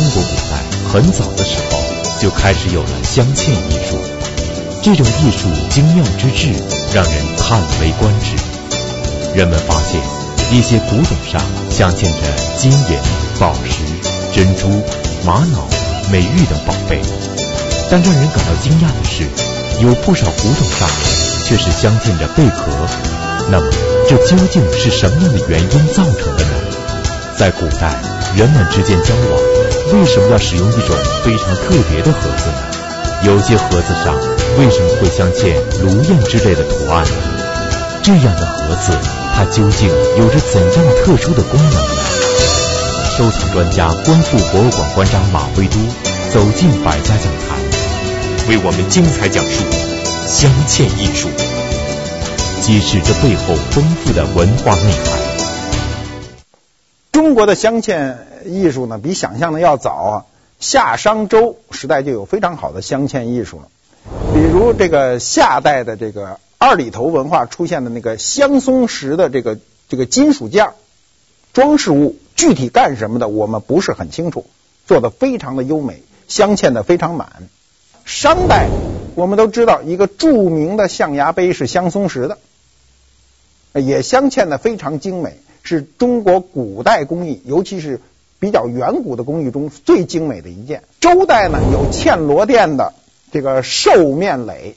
中国古代很早的时候就开始有了镶嵌艺术，这种艺术精妙之至，让人叹为观止。人们发现一些古董上镶嵌着金银、宝石、珍珠、玛瑙、美玉等宝贝，但让人感到惊讶的是，有不少古董上面却是镶嵌着贝壳。那么，这究竟是什么样的原因造成的呢？在古代，人们之间交往为什么要使用一种非常特别的盒子呢？有些盒子上为什么会镶嵌如燕之类的图案？这样的盒子，它究竟有着怎样特殊的功能呢？收藏专家、观复博物馆馆长马未都走进百家讲坛，为我们精彩讲述镶嵌艺术，揭示这背后丰富的文化内涵。中国的镶嵌艺术呢，比想象的要早啊。夏商周时代就有非常好的镶嵌艺术了，比如这个夏代的这个二里头文化出现的那个香松石的这个这个金属件装饰物，具体干什么的我们不是很清楚，做的非常的优美，镶嵌的非常满。商代我们都知道一个著名的象牙杯是香松石的，也镶嵌的非常精美。是中国古代工艺，尤其是比较远古的工艺中最精美的一件。周代呢，有嵌螺钿的这个兽面垒，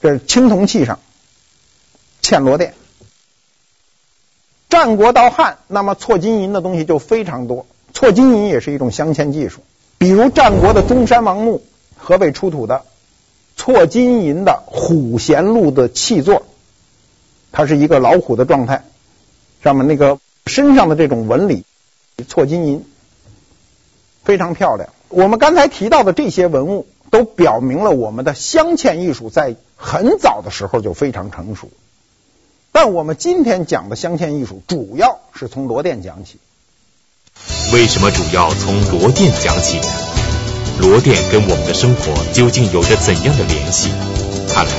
这是青铜器上嵌螺钿。战国到汉，那么错金银的东西就非常多，错金银也是一种镶嵌技术。比如战国的中山王墓河北出土的错金银的虎衔鹿的器座，它是一个老虎的状态。上面那个身上的这种纹理，错金银，非常漂亮。我们刚才提到的这些文物，都表明了我们的镶嵌艺术在很早的时候就非常成熟。但我们今天讲的镶嵌艺术，主要是从罗甸讲起。为什么主要从罗甸讲起呢？罗甸跟我们的生活究竟有着怎样的联系？看来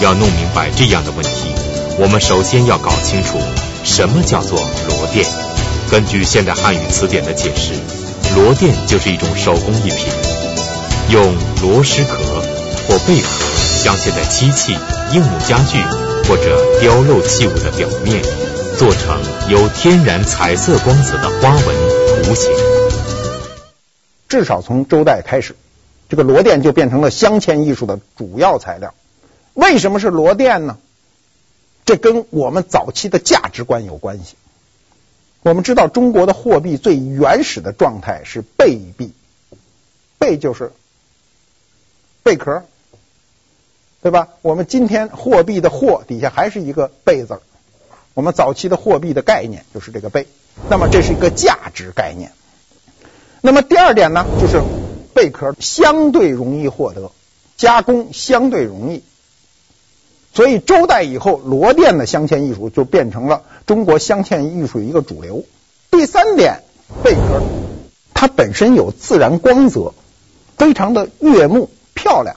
要弄明白这样的问题，我们首先要搞清楚。什么叫做罗甸？根据现代汉语词典的解释，螺钿就是一种手工艺品，用螺蛳壳或贝壳镶嵌在漆器、硬木家具或者雕镂器物的表面，做成有天然彩色光泽的花纹图形。至少从周代开始，这个螺钿就变成了镶嵌艺术的主要材料。为什么是螺钿呢？这跟我们早期的价值观有关系。我们知道中国的货币最原始的状态是贝币，贝就是贝壳，对吧？我们今天货币的货底下还是一个贝字。我们早期的货币的概念就是这个贝。那么这是一个价值概念。那么第二点呢，就是贝壳相对容易获得，加工相对容易。所以周代以后，螺鈿的镶嵌艺术就变成了中国镶嵌艺术一个主流。第三点，贝壳它本身有自然光泽，非常的悦目漂亮。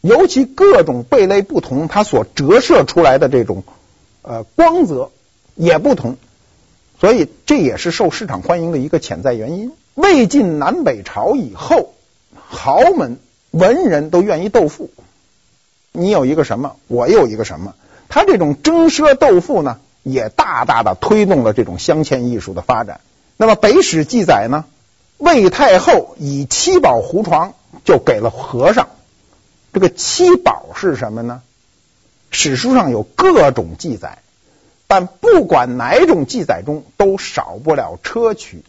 尤其各种贝类不同，它所折射出来的这种呃光泽也不同，所以这也是受市场欢迎的一个潜在原因。魏晋南北朝以后，豪门文人都愿意斗富。你有一个什么，我有一个什么，他这种争奢斗富呢，也大大的推动了这种镶嵌艺术的发展。那么《北史》记载呢，魏太后以七宝胡床就给了和尚。这个七宝是什么呢？史书上有各种记载，但不管哪种记载中都少不了砗磲。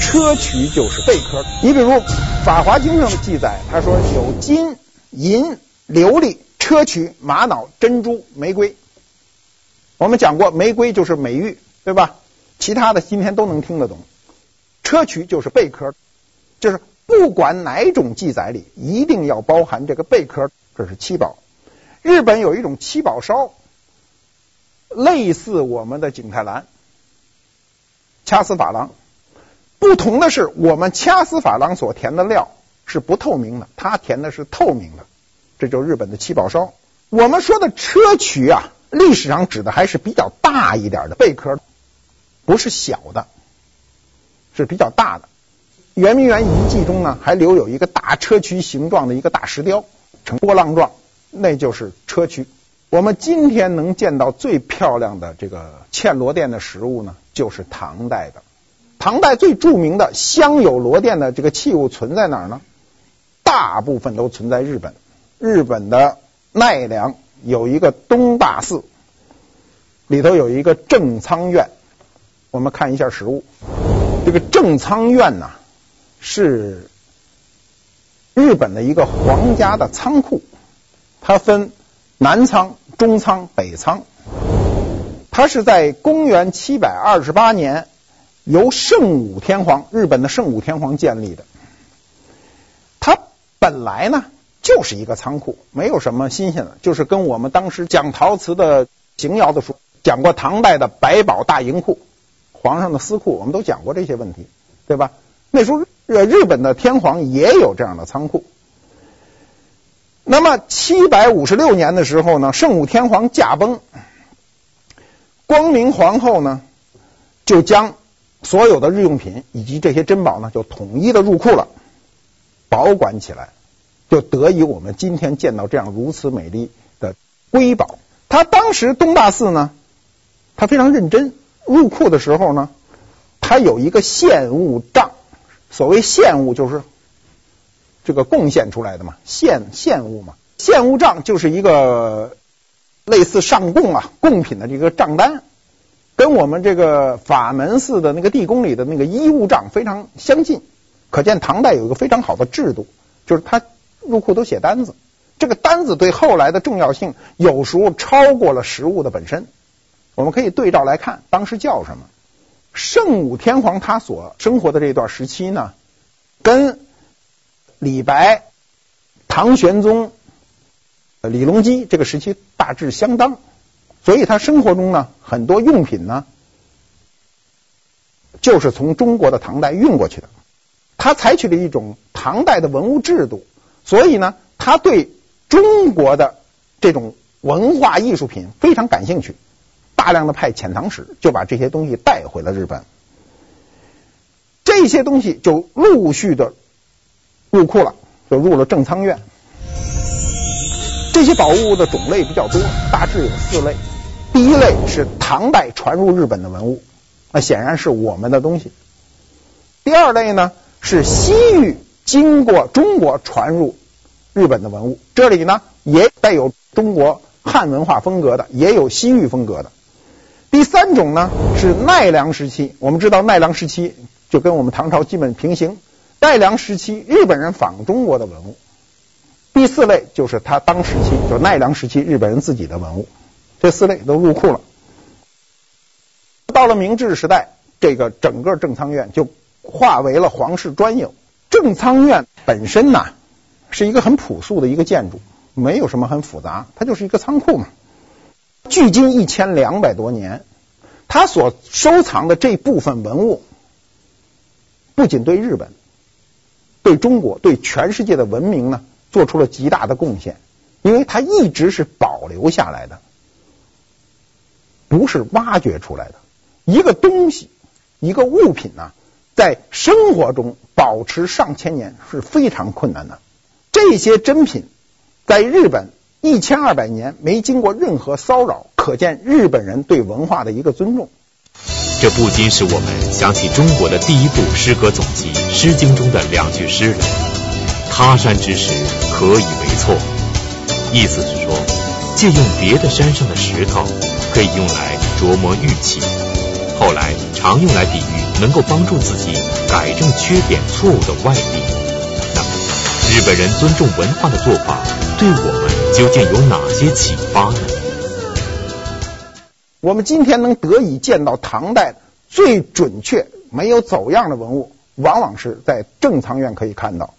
砗磲就是贝壳。你比如《法华经》上的记载，他说有金银。琉璃、砗磲、玛瑙、珍珠、玫瑰，我们讲过，玫瑰就是美玉，对吧？其他的今天都能听得懂。砗磲就是贝壳，就是不管哪种记载里，一定要包含这个贝壳，这是七宝。日本有一种七宝烧，类似我们的景泰蓝、掐丝珐琅，不同的是，我们掐丝珐琅所填的料是不透明的，它填的是透明的。这就是日本的七宝烧。我们说的砗磲啊，历史上指的还是比较大一点的贝壳，不是小的。是比较大的。圆明园遗迹中呢，还留有一个大砗磲形状的一个大石雕，呈波浪状，那就是砗磲。我们今天能见到最漂亮的这个嵌螺钿的实物呢，就是唐代的。唐代最著名的镶有螺钿的这个器物存在哪儿呢？大部分都存在日本。日本的奈良有一个东大寺，里头有一个正仓院。我们看一下实物，这个正仓院呢。是日本的一个皇家的仓库，它分南仓、中仓、北仓。它是在公元七百二十八年由圣武天皇，日本的圣武天皇建立的。它本来呢就是一个仓库，没有什么新鲜的，就是跟我们当时讲陶瓷的邢窑的书讲过唐代的百宝大银库、皇上的私库，我们都讲过这些问题，对吧？那时候。呃日本的天皇也有这样的仓库。那么七百五十六年的时候呢，圣武天皇驾崩，光明皇后呢就将所有的日用品以及这些珍宝呢就统一的入库了，保管起来，就得以我们今天见到这样如此美丽的瑰宝。他当时东大寺呢，他非常认真，入库的时候呢，他有一个献物账。所谓献物就是这个贡献出来的嘛，献献物嘛，献物账就是一个类似上贡啊贡品的这个账单，跟我们这个法门寺的那个地宫里的那个衣物账非常相近。可见唐代有一个非常好的制度，就是他入库都写单子，这个单子对后来的重要性有时候超过了实物的本身。我们可以对照来看，当时叫什么？圣武天皇他所生活的这段时期呢，跟李白、唐玄宗、李隆基这个时期大致相当，所以他生活中呢很多用品呢，就是从中国的唐代运过去的。他采取了一种唐代的文物制度，所以呢，他对中国的这种文化艺术品非常感兴趣。大量的派遣唐使就把这些东西带回了日本，这些东西就陆续的入库了，就入了正仓院。这些宝物的种类比较多，大致有四类。第一类是唐代传入日本的文物，那显然是我们的东西。第二类呢是西域经过中国传入日本的文物，这里呢也带有中国汉文化风格的，也有西域风格的。第三种呢是奈良时期，我们知道奈良时期就跟我们唐朝基本平行。奈良时期日本人仿中国的文物。第四类就是他当时期，就奈良时期日本人自己的文物。这四类都入库了。到了明治时代，这个整个正仓院就化为了皇室专有。正仓院本身呢是一个很朴素的一个建筑，没有什么很复杂，它就是一个仓库嘛。距今一千两百多年，他所收藏的这部分文物，不仅对日本、对中国、对全世界的文明呢，做出了极大的贡献。因为它一直是保留下来的，不是挖掘出来的。一个东西、一个物品呢，在生活中保持上千年是非常困难的。这些珍品在日本。一千二百年没经过任何骚扰，可见日本人对文化的一个尊重。这不禁使我们想起中国的第一部诗歌总集《诗经》中的两句诗了：“他山之石，可以为错。”意思是说，借用别的山上的石头，可以用来琢磨玉器。后来常用来比喻能够帮助自己改正缺点错误的外力。那么，日本人尊重文化的做法，对我们。究竟有哪些启发呢？我们今天能得以见到唐代最准确、没有走样的文物，往往是在正仓院可以看到。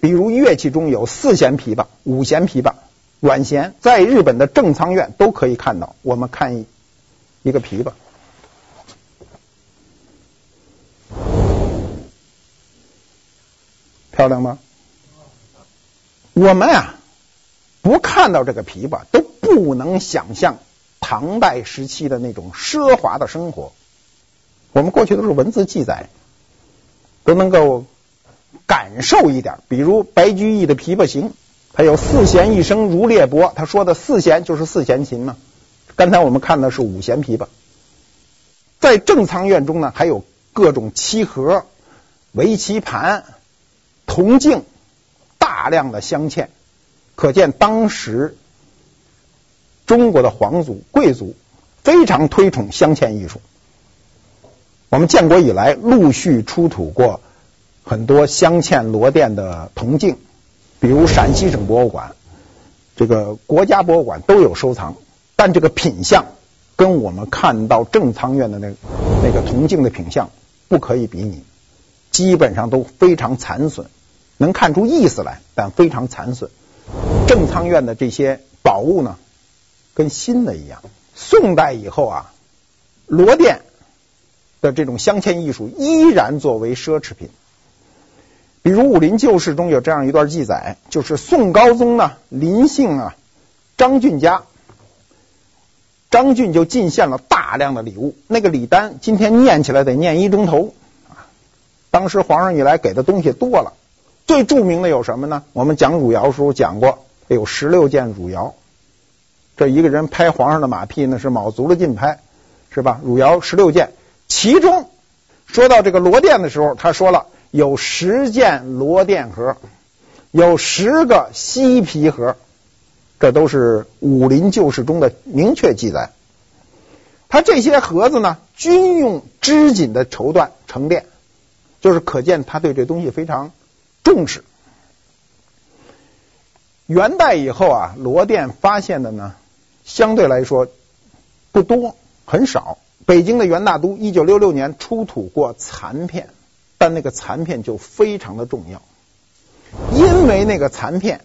比如乐器中有四弦琵琶、五弦琵琶、软弦，在日本的正仓院都可以看到。我们看一一个琵琶，漂亮吗？我们呀。不看到这个琵琶，都不能想象唐代时期的那种奢华的生活。我们过去都是文字记载，都能够感受一点。比如白居易的《琵琶行》，他有四弦一声如裂帛，他说的四弦就是四弦琴嘛。刚才我们看的是五弦琵琶。在正仓院中呢，还有各种漆盒、围棋盘、铜镜，大量的镶嵌，可见当时中国的皇族贵族非常推崇镶嵌艺术。我们建国以来陆续出土过很多镶嵌螺鈿的铜镜，比如陕西省博物馆、这个国家博物馆都有收藏，但这个品相。跟我们看到正仓院的那那个铜镜的品相不可以比拟，基本上都非常残损，能看出意思来，但非常残损。正仓院的这些宝物呢，跟新的一样。宋代以后啊，螺鈿的这种镶嵌艺术依然作为奢侈品。比如《武林旧事》中有这样一段记载，就是宋高宗呢，临幸啊，张俊家。张俊就进献了大量的礼物，那个礼单今天念起来得念一钟头啊。当时皇上一来给的东西多了，最著名的有什么呢？我们讲汝窑时候讲过，有十六件汝窑。这一个人拍皇上的马屁呢，是卯足了劲拍，是吧？汝窑十六件，其中说到这个罗甸的时候，他说了有十件罗甸盒，有十个犀皮盒。这都是《武林旧事》中的明确记载。他这些盒子呢，均用织锦的绸缎成垫，就是可见他对这东西非常重视。元代以后啊，螺鈿发现的呢，相对来说不多，很少。北京的元大都一九六六年出土过残片，但那个残片就非常的重要，因为那个残片。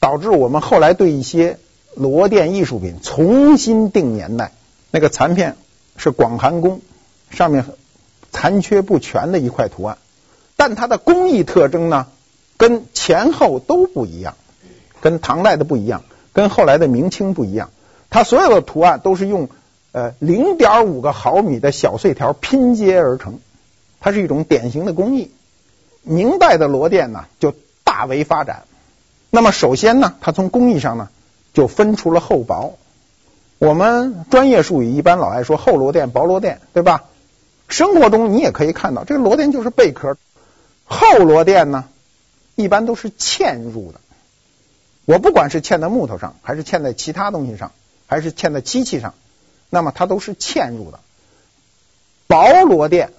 导致我们后来对一些螺鈿艺术品重新定年代。那个残片是广寒宫上面残缺不全的一块图案，但它的工艺特征呢，跟前后都不一样，跟唐代的不一样，跟后来的明清不一样。它所有的图案都是用呃零点五个毫米的小碎条拼接而成，它是一种典型的工艺。明代的螺鈿呢，就大为发展。那么首先呢，它从工艺上呢就分出了厚薄。我们专业术语一般老爱说厚螺鈿、薄螺鈿，对吧？生活中你也可以看到，这个螺鈿就是贝壳。厚螺鈿呢，一般都是嵌入的。我不管是嵌在木头上，还是嵌在其他东西上，还是嵌在漆器上，那么它都是嵌入的。薄螺鈿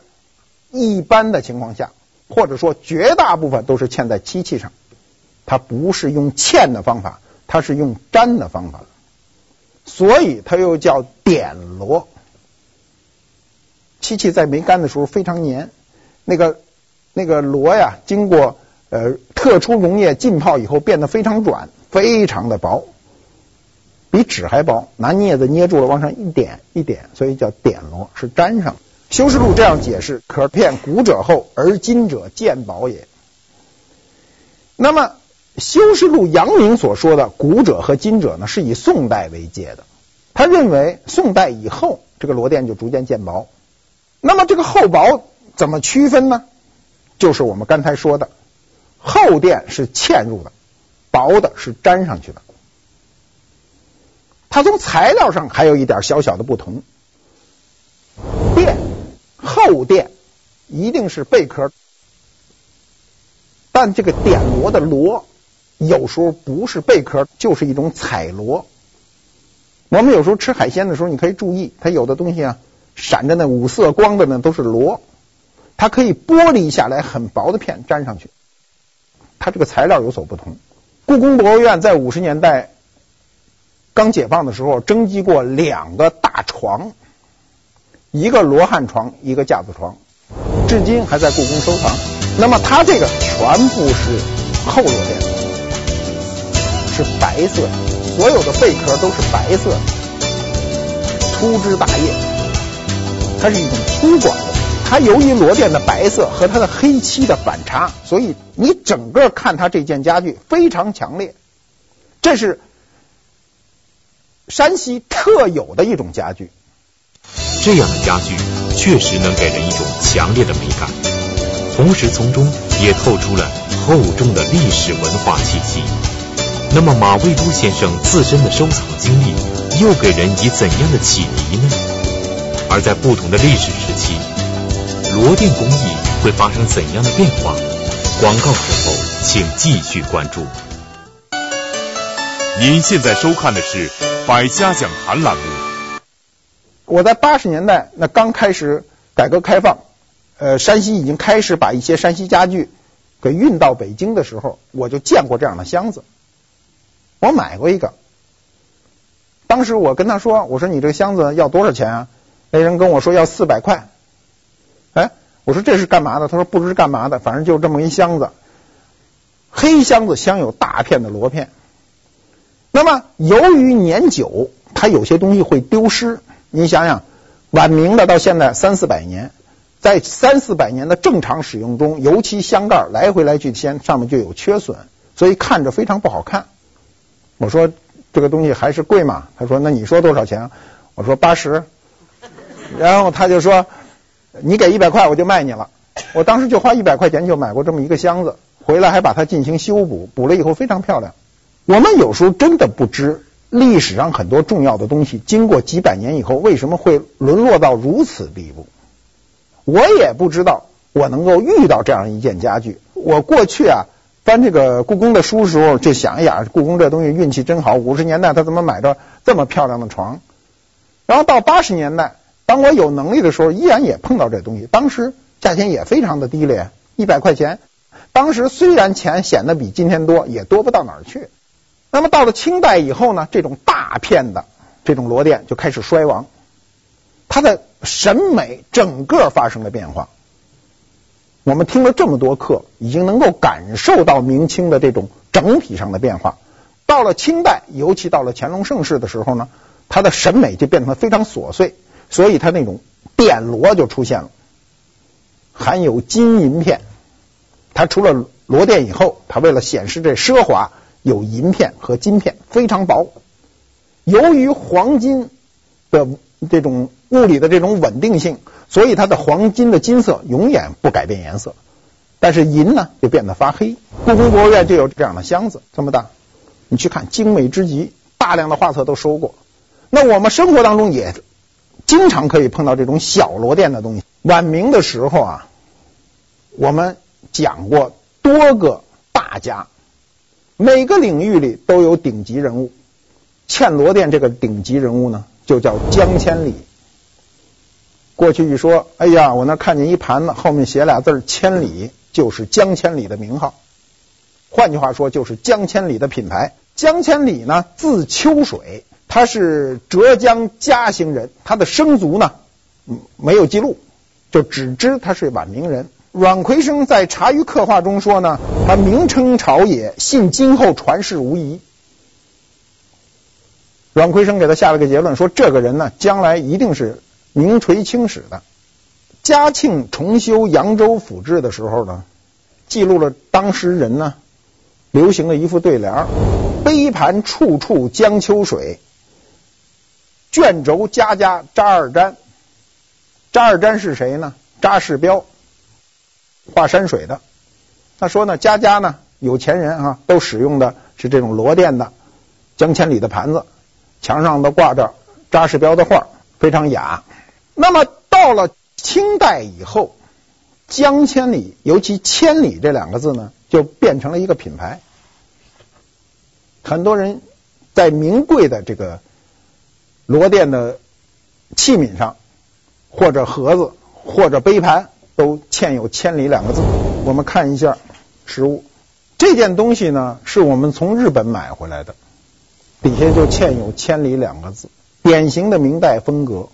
一般的情况下，或者说绝大部分都是嵌在漆器上。它不是用嵌的方法，它是用粘的方法，所以它又叫点螺。漆器在没干的时候非常粘，那个那个螺呀，经过呃特殊溶液浸泡以后变得非常软，非常的薄，比纸还薄，拿镊子捏住了往上一点一点，所以叫点螺，是粘上。修士录这样解释：可片古者厚，而今者渐薄也。那么。修士录杨明所说的古者和今者呢，是以宋代为界的。他认为宋代以后，这个螺钿就逐渐渐薄。那么这个厚薄怎么区分呢？就是我们刚才说的，厚垫是嵌入的，薄的是粘上去的。它从材料上还有一点小小的不同。垫厚垫一定是贝壳，但这个点螺的螺。有时候不是贝壳，就是一种彩螺。我们有时候吃海鲜的时候，你可以注意，它有的东西啊，闪着那五色光的呢，都是螺。它可以剥离下来很薄的片粘上去。它这个材料有所不同。故宫博物院在五十年代刚解放的时候，征集过两个大床，一个罗汉床，一个架子床，至今还在故宫收藏。那么它这个全部是厚螺鈿。是白色，所有的贝壳都是白色的，粗枝大叶，它是一种粗犷的。它由于罗甸的白色和它的黑漆的反差，所以你整个看它这件家具非常强烈。这是山西特有的一种家具。这样的家具确实能给人一种强烈的美感。同时从中也透出了厚重的历史文化气息。那么马未都先生自身的收藏经历又给人以怎样的启迪呢？而在不同的历史时期，螺鈿工艺会发生怎样的变化？广告之后，请继续关注。您现在收看的是《百家讲坛》栏目。我在八十年代那刚开始改革开放，呃，山西已经开始把一些山西家具给运到北京的时候，我就见过这样的箱子。我买过一个，当时我跟他说：“我说你这个箱子要多少钱啊？”那人跟我说要四百块。哎，我说这是干嘛的？他说不知是干嘛的，反正就这么一箱子。黑箱子镶有大片的螺片。那么由于年久，它有些东西会丢失。你想想，晚明的到现在三四百年，在三四百年的正常使用中，尤其箱盖来回来去掀，上面就有缺损，所以看着非常不好看。我说这个东西还是贵嘛？他说那你说多少钱？我说八十。然后他就说你给一百块我就卖你了。我当时就花一百块钱就买过这么一个箱子，回来还把它进行修补，补了以后非常漂亮。我们有时候真的不知历史上很多重要的东西，经过几百年以后为什么会沦落到如此地步。我也不知道我能够遇到这样一件家具。我过去啊翻这个故宫的书时候，就想一想，故宫这东西运气真好。五十年代他怎么买着这么漂亮的床？然后到八十年代，当我有能力的时候，依然也碰到这东西。当时价钱也非常的低廉，一百块钱。当时虽然钱显得比今天多，也多不到哪儿去。那么到了清代以后呢，这种大片的这种螺鈿就开始衰亡，它的审美整个发生了变化。我们听了这么多课，已经能够感受到明清的这种整体上的变化。到了清代，尤其到了乾隆盛世的时候呢，它的审美就变成了非常琐碎，所以它那种电螺就出现了，含有金银片。它除了螺鈿以后，它为了显示这奢华。有银片和金片，非常薄。由于黄金的这种物理的这种稳定性，所以它的黄金的金色永远不改变颜色。但是银呢，就变得发黑。故宫博物院就有这样的箱子，这么大，你去看，精美之极，大量的画册都收过。那我们生活当中也经常可以碰到这种小螺鈿的东西。晚明的时候啊，我们讲过多个大家。每个领域里都有顶级人物，嵌螺鈿这个顶级人物呢，就叫江千里。过去一说，哎呀，我那看见一盘子，后面写俩字“千里”，就是江千里的名号。换句话说，就是江千里的品牌。江千里呢，字秋水，他是浙江嘉兴人，他的生卒呢，没有记录，就只知他是晚明人。阮魁生在《茶余客话》中说呢，他名称朝野，信今后传世无疑。阮魁生给他下了个结论，说这个人呢，将来一定是名垂青史的。嘉庆重修扬州府志的时候呢，记录了当时人呢流行的一副对联：杯盘处处江秋水，卷轴家家扎二毡。扎二毡是谁呢？扎士标。画山水的，他说呢，家家呢有钱人啊，都使用的是这种罗甸的江千里的盘子，墙上都挂着扎士标的画，非常雅。那么到了清代以后，江千里，尤其“千里”这两个字呢，就变成了一个品牌。很多人在名贵的这个罗甸的器皿上，或者盒子，或者杯盘。都嵌有“千里”两个字。我们看一下实物，这件东西呢，是我们从日本买回来的，底下就嵌有“千里”两个字，典型的明代风格。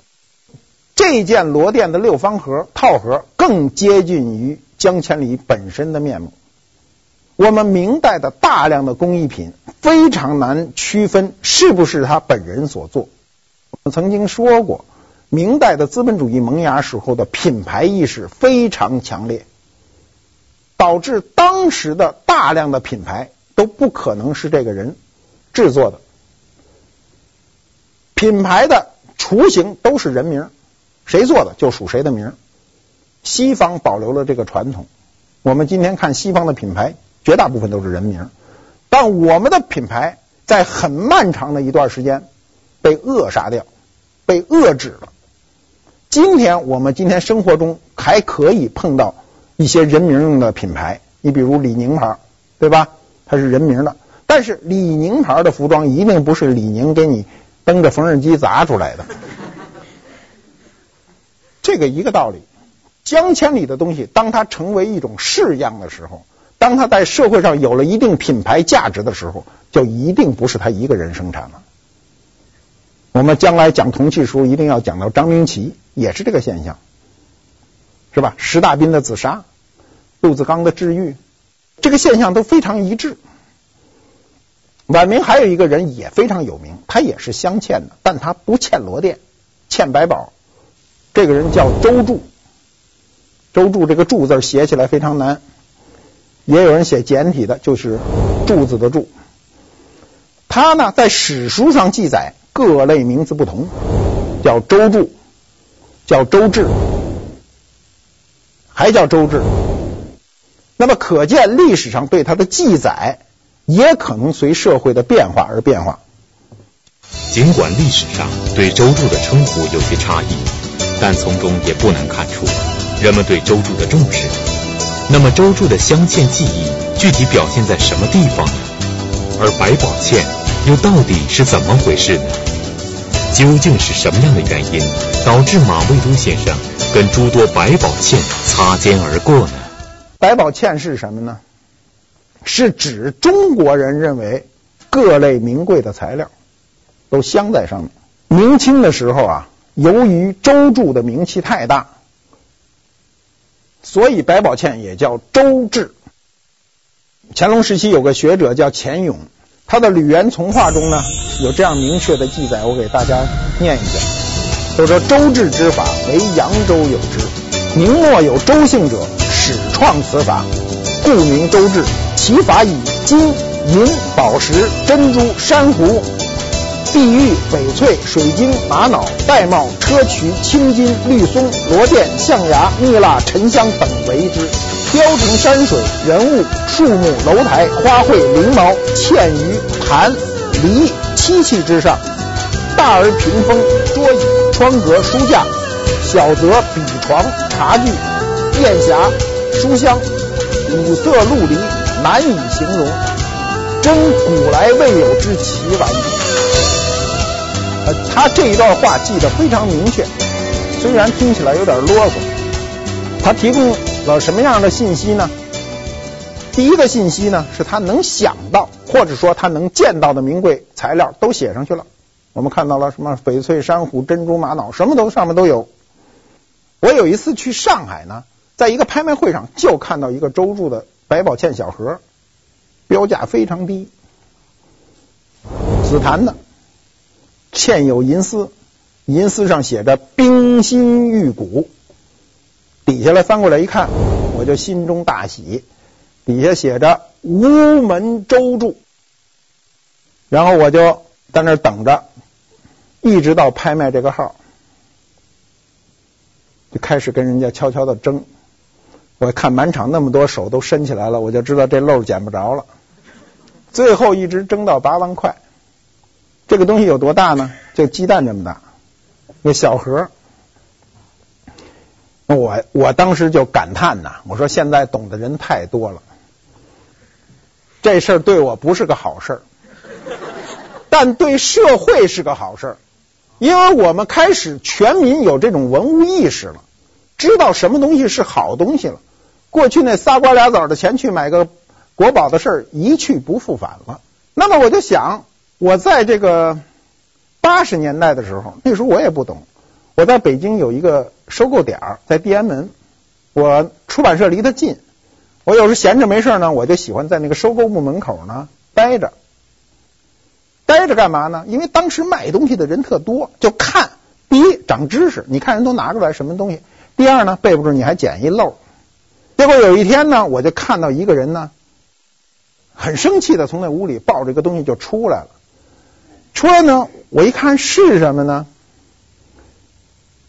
这件罗甸的六方盒套盒更接近于江千里本身的面目。我们明代的大量的工艺品非常难区分是不是他本人所做。我曾经说过。明代的资本主义萌芽时候的品牌意识非常强烈，导致当时的大量的品牌都不可能是这个人制作的，品牌的雏形都是人名，谁做的就属谁的名。西方保留了这个传统，我们今天看西方的品牌，绝大部分都是人名，但我们的品牌在很漫长的一段时间被扼杀掉，被遏制了。今天我们今天生活中还可以碰到一些人名用的品牌，你比如李宁牌，对吧？它是人名的，但是李宁牌的服装一定不是李宁给你蹬着缝纫机砸出来的，这个一个道理。江千里的东西，当它成为一种式样的时候，当它在社会上有了一定品牌价值的时候，就一定不是他一个人生产了。我们将来讲铜器时，一定要讲到张明奇，也是这个现象，是吧？石大彬的紫砂，陆子刚的治玉，这个现象都非常一致。晚明还有一个人也非常有名，他也是镶嵌的，但他不嵌螺鈿，嵌白宝。这个人叫周柱。周柱这个柱字写起来非常难，也有人写简体的，就是柱子的柱。他呢，在史书上记载各类名字不同，叫周铸，叫周至，还叫周至。那么可见历史上对他的记载也可能随社会的变化而变化。尽管历史上对周铸的称呼有些差异，但从中也不难看出。人们对周铸的重视，那么周铸的镶嵌技艺具体表现在什么地方呢？而百宝嵌又到底是怎么回事呢？究竟是什么样的原因导致马未都先生跟诸多百宝嵌擦肩而过呢？百宝嵌是什么呢？是指中国人认为各类名贵的材料都镶在上面。明清的时候啊，由于周铸的名气太大。所以百宝嵌也叫周制。乾隆时期有个学者叫钱永，他的《吕元从化》中呢有这样明确的记载，我给大家念一下：就说周至之法为扬州有之，明末有周姓者始创此法，故名周至。其法以金银宝石珍珠珊瑚。碧玉、翡翠、水晶、玛瑙、玳瑁、砗磲、青金、绿松、螺钿、象牙、蜜蜡、沉香等为之，雕成山水、人物、树木、楼台、花卉、翎毛，嵌于盘、梨、漆器之上。大而屏风、桌椅、窗格、书架；小则笔床、茶具、砚匣、书箱，五色陆离，难以形容，真古来未有之奇玩意。他这一段话记得非常明确，虽然听起来有点啰嗦。他提供了什么样的信息呢？第一个信息呢，是他能想到或者说他能见到的名贵材料都写上去了。我们看到了什么翡翠、珊瑚、珍珠、玛瑙，什么都上面都有。我有一次去上海呢，在一个拍卖会上就看到一个周铸的百宝嵌小盒，标价非常低，紫檀的。嵌有银丝，银丝上写着“冰心玉骨”，底下来翻过来一看，我就心中大喜。底下写着“吴门周铸”，然后我就在那等着，一直到拍卖这个号，就开始跟人家悄悄的争。我看满场那么多手都伸起来了，我就知道这漏捡不着了。最后一直争到八万块。这个东西有多大呢？就鸡蛋这么大，那小盒。我我当时就感叹呐，我说现在懂的人太多了，这事儿对我不是个好事儿，但对社会是个好事儿，因为我们开始全民有这种文物意识了，知道什么东西是好东西了。过去那仨瓜俩枣的钱去买个国宝的事儿一去不复返了。那么我就想。我在这个八十年代的时候，那时候我也不懂。我在北京有一个收购点儿，在地安门，我出版社离得近。我有时闲着没事呢，我就喜欢在那个收购部门口呢待着。待着干嘛呢？因为当时卖东西的人特多，就看。第一，长知识，你看人都拿出来什么东西。第二呢，备不住你还捡一漏。结果有一天呢，我就看到一个人呢，很生气的从那屋里抱着一个东西就出来了。出来呢，我一看是什么呢？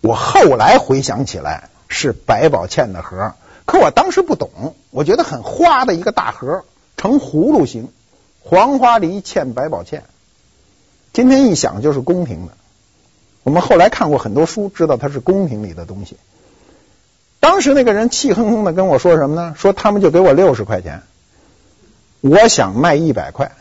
我后来回想起来是百宝嵌的盒，可我当时不懂，我觉得很花的一个大盒，呈葫芦形，黄花梨嵌百宝嵌。今天一想就是宫廷的。我们后来看过很多书，知道它是宫廷里的东西。当时那个人气哼哼的跟我说什么呢？说他们就给我六十块钱，我想卖一百块，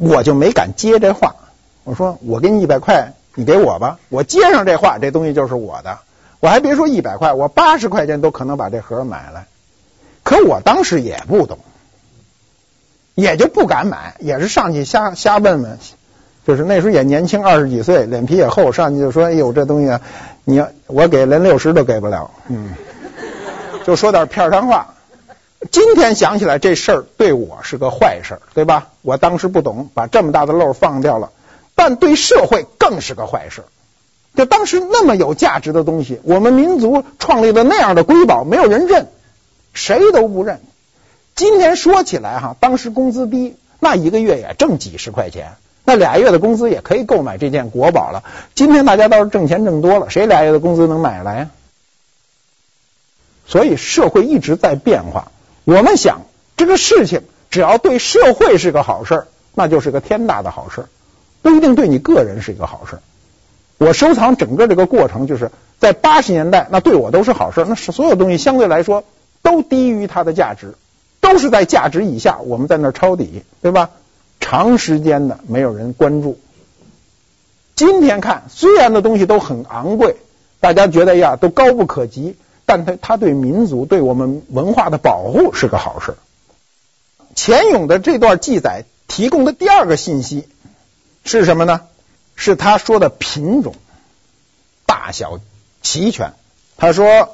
我就没敢接这话。我说我给你一百块，你给我吧。我接上这话，这东西就是我的。我还别说一百块，我八十块钱都可能把这盒买来。可我当时也不懂，也就不敢买，也是上去瞎瞎问问。就是那时候也年轻，二十几岁，脸皮也厚，上去就说：“哎呦，这东西，你要我给连六十都给不了。”嗯，就说点片儿汤话。今天想起来，这事儿对我是个坏事，对吧？我当时不懂，把这么大的漏放掉了，但对社会更是个坏事。就当时那么有价值的东西，我们民族创立了那样的瑰宝，没有人认，谁都不认。今天说起来哈，当时工资低，那一个月也挣几十块钱。那俩月的工资也可以购买这件国宝了。今天大家倒是挣钱挣多了，谁俩月的工资能买来呀？所以社会一直在变化。我们想这个事情，只要对社会是个好事儿，那就是个天大的好事儿，不一定对你个人是一个好事儿。我收藏整个这个过程，就是在八十年代，那对我都是好事儿。那是所有东西相对来说都低于它的价值，都是在价值以下，我们在那抄底，对吧？长时间的没有人关注。今天看，虽然的东西都很昂贵，大家觉得呀都高不可及，但他他对民族、对我们文化的保护是个好事。钱勇的这段记载提供的第二个信息是什么呢？是他说的品种、大小齐全。他说：“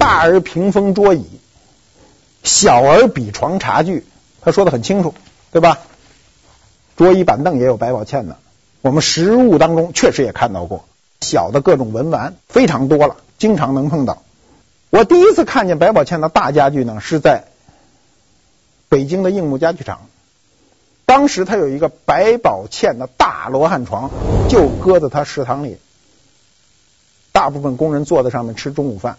大而屏风桌椅，小而笔床茶具。”他说的很清楚，对吧？桌椅板凳也有百宝嵌的，我们实物当中确实也看到过小的各种文玩，非常多了，经常能碰到。我第一次看见百宝茜的大家具呢，是在北京的硬木家具厂，当时他有一个百宝茜的大罗汉床，就搁在他食堂里，大部分工人坐在上面吃中午饭，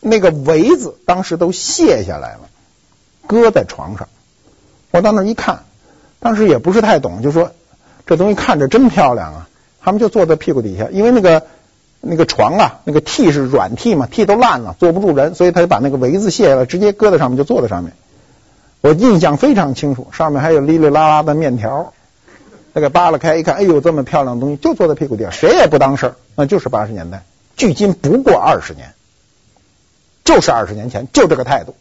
那个围子当时都卸下来了，搁在床上，我到那一看。当时也不是太懂，就说这东西看着真漂亮啊。他们就坐在屁股底下，因为那个那个床啊，那个屉是软屉嘛，屉都烂了，坐不住人，所以他就把那个围子卸下来，直接搁在上面，就坐在上面。我印象非常清楚，上面还有哩哩啦啦的面条。他给扒拉开一看，哎呦，这么漂亮的东西，就坐在屁股底下，谁也不当事儿。那就是八十年代，距今不过二十年，就是二十年前就这个态度。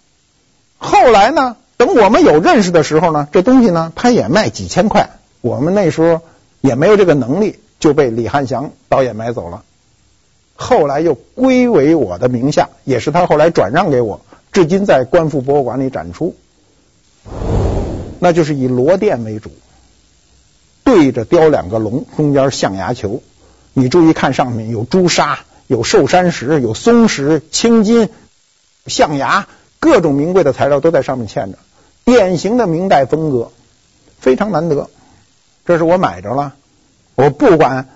后来呢？等我们有认识的时候呢，这东西呢，它也卖几千块。我们那时候也没有这个能力，就被李汉祥导演买走了。后来又归为我的名下，也是他后来转让给我，至今在观复博物馆里展出。那就是以罗甸为主，对着雕两个龙，中间象牙球。你注意看上面有朱砂、有寿山石、有松石、青金、象牙。各种名贵的材料都在上面嵌着，典型的明代风格，非常难得。这是我买着了，我不管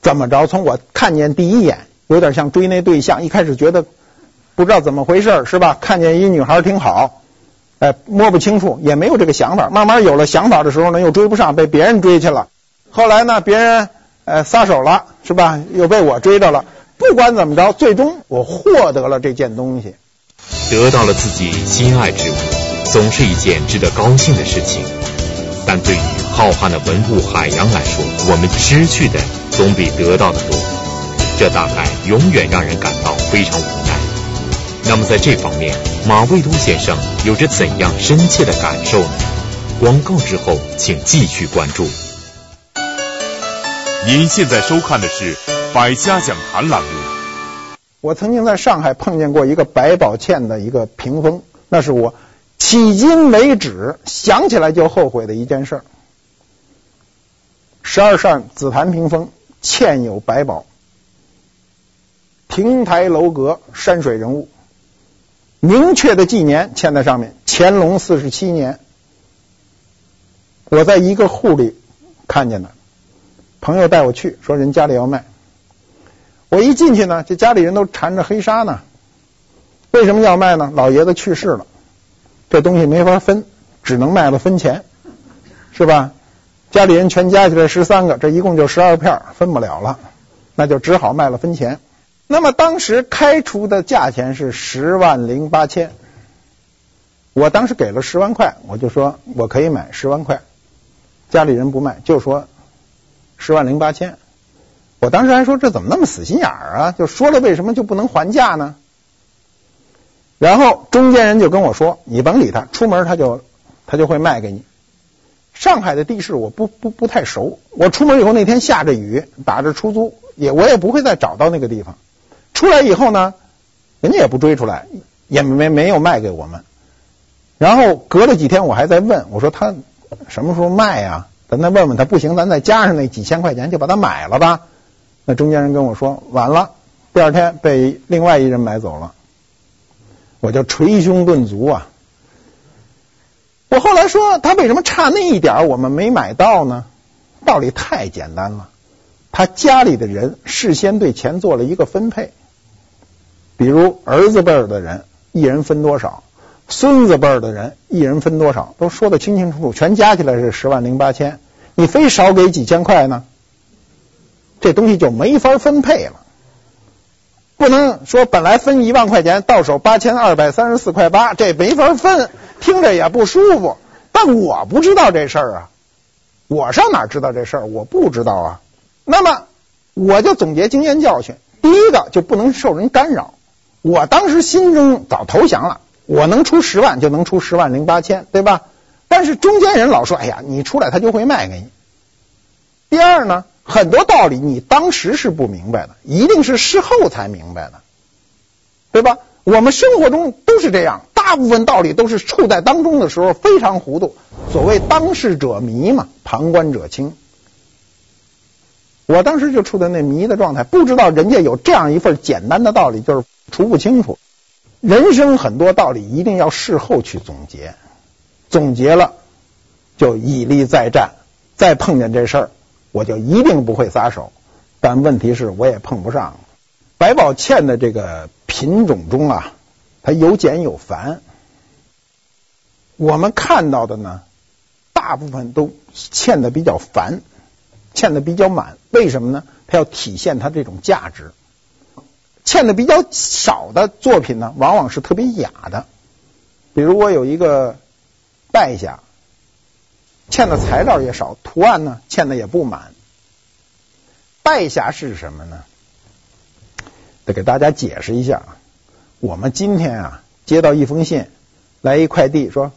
怎么着，从我看见第一眼，有点像追那对象。一开始觉得不知道怎么回事，是吧？看见一女孩挺好，哎，摸不清楚，也没有这个想法。慢慢有了想法的时候呢，又追不上，被别人追去了。后来呢，别人呃撒手了，是吧？又被我追着了。不管怎么着，最终我获得了这件东西。得到了自己心爱之物，总是一件值得高兴的事情。但对于浩瀚的文物海洋来说，我们失去的总比得到的多，这大概永远让人感到非常无奈。那么在这方面，马未都先生有着怎样深切的感受呢？广告之后，请继续关注。您现在收看的是《百家讲坛》栏目。我曾经在上海碰见过一个百宝嵌的一个屏风，那是我迄今为止想起来就后悔的一件事儿。十二扇紫檀屏风，嵌有百宝，亭台楼阁，山水人物，明确的纪年嵌在上面，乾隆四十七年。我在一个户里看见的，朋友带我去，说人家里要卖。我一进去呢，这家里人都缠着黑纱呢，为什么要卖呢？老爷子去世了，这东西没法分，只能卖了分钱，是吧？家里人全加起来十三个，这一共就十二片，分不了了，那就只好卖了分钱。那么当时开出的价钱是十万零八千，我当时给了十万块，我就说我可以买十万块，家里人不卖，就说十万零八千。我当时还说这怎么那么死心眼儿啊？就说了为什么就不能还价呢？然后中间人就跟我说：“你甭理他，出门他就他就会卖给你。”上海的地势我不不不太熟，我出门以后那天下着雨，打着出租，也我也不会再找到那个地方。出来以后呢，人家也不追出来，也没没有卖给我们。然后隔了几天，我还在问，我说他什么时候卖呀？咱再问问他，不行，咱再加上那几千块钱就把它买了吧。那中间人跟我说晚了，第二天被另外一人买走了。我就捶胸顿足啊！我后来说他为什么差那一点我们没买到呢？道理太简单了，他家里的人事先对钱做了一个分配，比如儿子辈儿的人一人分多少，孙子辈儿的人一人分多少，都说得清清楚楚，全加起来是十万零八千，你非少给几千块呢？这东西就没法分配了。不能说本来分一万块钱，到手八千二百三十四块八，这没法分，听着也不舒服。但我不知道这事儿啊，我上哪知道这事儿？我不知道啊。那么我就总结经验教训：第一个就不能受人干扰。我当时心中早投降了，我能出十万就能出十万零八千，对吧？但是中间人老说：“哎呀，你出来他就会卖给你。”第二呢？很多道理你当时是不明白的，一定是事后才明白的，对吧？我们生活中都是这样，大部分道理都是处在当中的时候非常糊涂。所谓当事者迷嘛，旁观者清。我当时就处在那迷的状态，不知道人家有这样一份简单的道理，就是除不清楚。人生很多道理一定要事后去总结，总结了就以利再战，再碰见这事儿。我就一定不会撒手，但问题是我也碰不上。百宝嵌的这个品种中啊，它有简有繁。我们看到的呢，大部分都嵌的比较繁，嵌的比较满。为什么呢？它要体现它这种价值。欠的比较少的作品呢，往往是特别雅的。比如我有一个拜匣。欠的材料也少，图案呢欠的也不满。拜匣是什么呢？得给大家解释一下。我们今天啊接到一封信，来一快递，说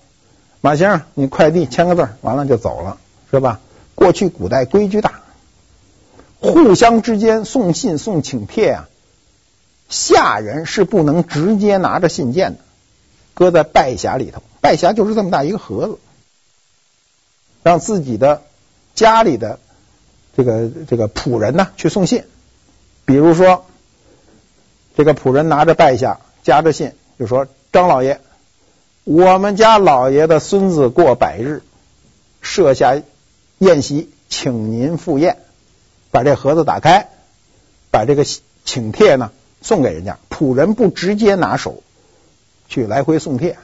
马先生，你快递签个字，完了就走了，是吧？过去古代规矩大，互相之间送信送请帖啊，下人是不能直接拿着信件的，搁在拜匣里头。拜匣就是这么大一个盒子。让自己的家里的这个这个仆人呢去送信，比如说这个仆人拿着拜匣夹着信，就说张老爷，我们家老爷的孙子过百日，设下宴席，请您赴宴。把这盒子打开，把这个请帖呢送给人家，仆人不直接拿手去来回送帖。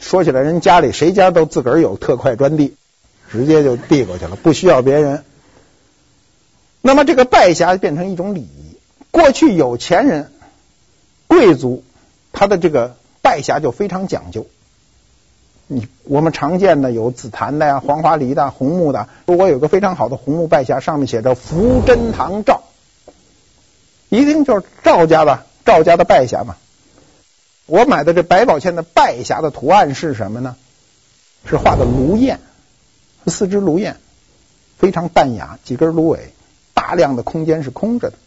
说起来，人家里谁家都自个儿有特快专递，直接就递过去了，不需要别人。那么这个拜匣变成一种礼仪。过去有钱人、贵族，他的这个拜匣就非常讲究。你我们常见的有紫檀的呀、黄花梨的、红木的。如果有个非常好的红木拜匣，上面写着“福珍堂照”，一定就是赵家的赵家的拜匣嘛。我买的这百宝嵌的拜匣的图案是什么呢？是画的颅燕，四只颅燕，非常淡雅，几根芦苇，大量的空间是空着的。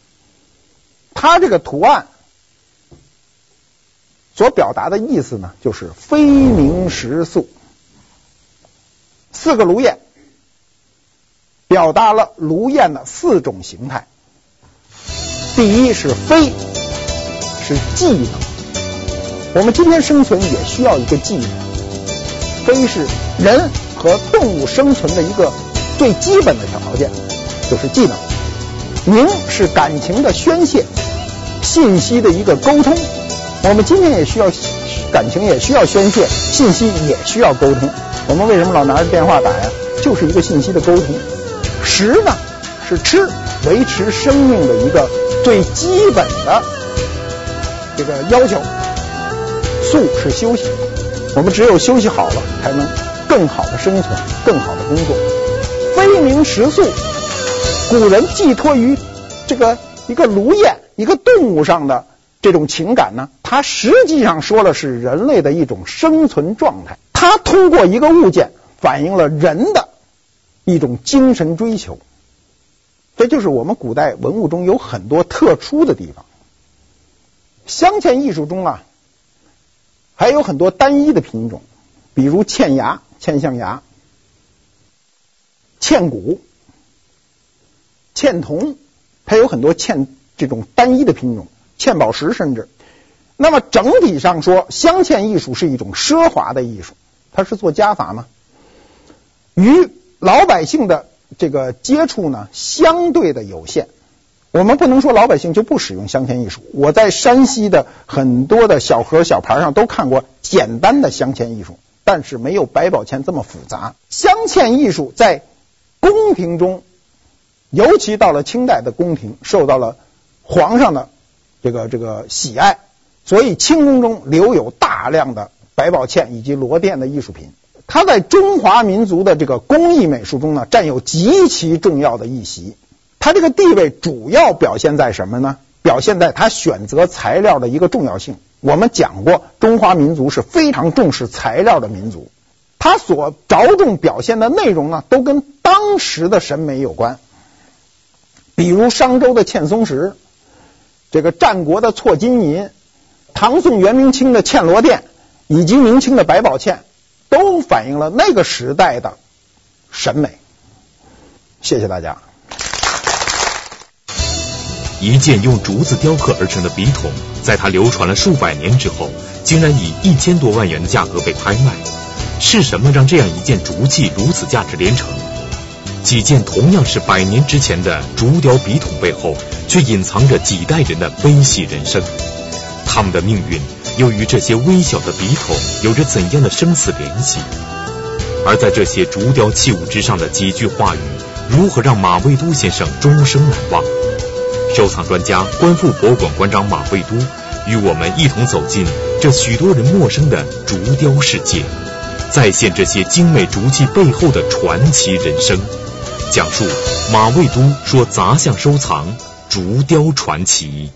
它这个图案所表达的意思呢，就是非名实素。四个颅燕表达了颅燕的四种形态。第一是飞，是技能。我们今天生存也需要一个技能，飞是人和动物生存的一个最基本的条件，就是技能。名是感情的宣泄，信息的一个沟通。我们今天也需要感情，也需要宣泄，信息也需要沟通。我们为什么老拿着电话打呀？就是一个信息的沟通。食呢是吃，维持生命的一个最基本的这个要求。宿是休息，我们只有休息好了，才能更好的生存，更好的工作。非名食宿，古人寄托于这个一个炉燕，一个动物上的这种情感呢，它实际上说的是人类的一种生存状态。它通过一个物件反映了人的一种精神追求。这就是我们古代文物中有很多特殊的地方。镶嵌艺术中啊，还有很多单一的品种，比如嵌牙、嵌象牙。嵌骨、嵌铜，它有很多嵌这种单一的品种，嵌宝石甚至。那么整体上说，镶嵌艺术是一种奢华的艺术，它是做加法吗？与老百姓的这个接触呢，相对的有限。我们不能说老百姓就不使用镶嵌艺术。我在山西的很多的小盒小盘上都看过简单的镶嵌艺术，但是没有百宝嵌这么复杂。镶嵌艺术在宫廷中，尤其到了清代的宫廷，受到了皇上的这个这个喜爱，所以清宫中留有大量的百宝嵌以及螺鈿的艺术品。它在中华民族的这个工艺美术中呢，占有极其重要的一席。它这个地位主要表现在什么呢？表现在它选择材料的一个重要性。我们讲过，中华民族是非常重视材料的民族。它所着重表现的内容呢，都跟当时的审美有关。比如商周的嵌松石，这个战国的错金银，唐宋元明清的嵌螺鈿，以及明清的百宝嵌，都反映了那个时代的审美。谢谢大家。一件用竹子雕刻而成的笔筒，在它流传了数百年之后，竟然以一千多万元的价格被拍卖。是什么让这样一件竹器如此价值连城？几件同样是百年之前的竹雕笔筒背后，却隐藏着几代人的悲喜人生。他们的命运又与这些微小的笔筒有着怎样的生死联系？而在这些竹雕器物之上的几句话语，如何让马未都先生终生难忘？收藏专家、观复博物馆馆长马未都与我们一同走进这许多人陌生的竹雕世界。再现这些精美竹器背后的传奇人生，讲述马未都说杂项收藏竹雕传奇。